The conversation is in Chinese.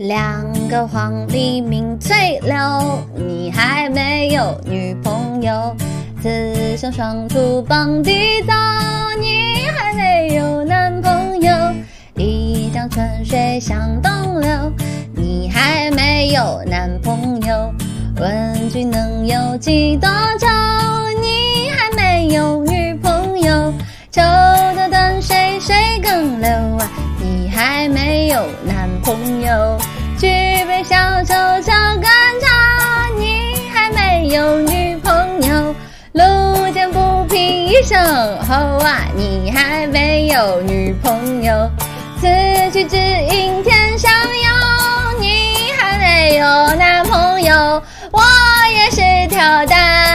两个黄鹂鸣翠柳，你还没有女朋友。雌雄双兔傍地走，你还没有男朋友。一江春水向东流，你还没有男朋友。问君能有几多愁？你还没有女朋友。抽的等水水更流啊，你还没有男朋友。举杯消愁愁更愁，你还没有女朋友。路见不平一声吼啊，你还没有女朋友。此去只应天上有，你还没有男朋友。我也是条蛋。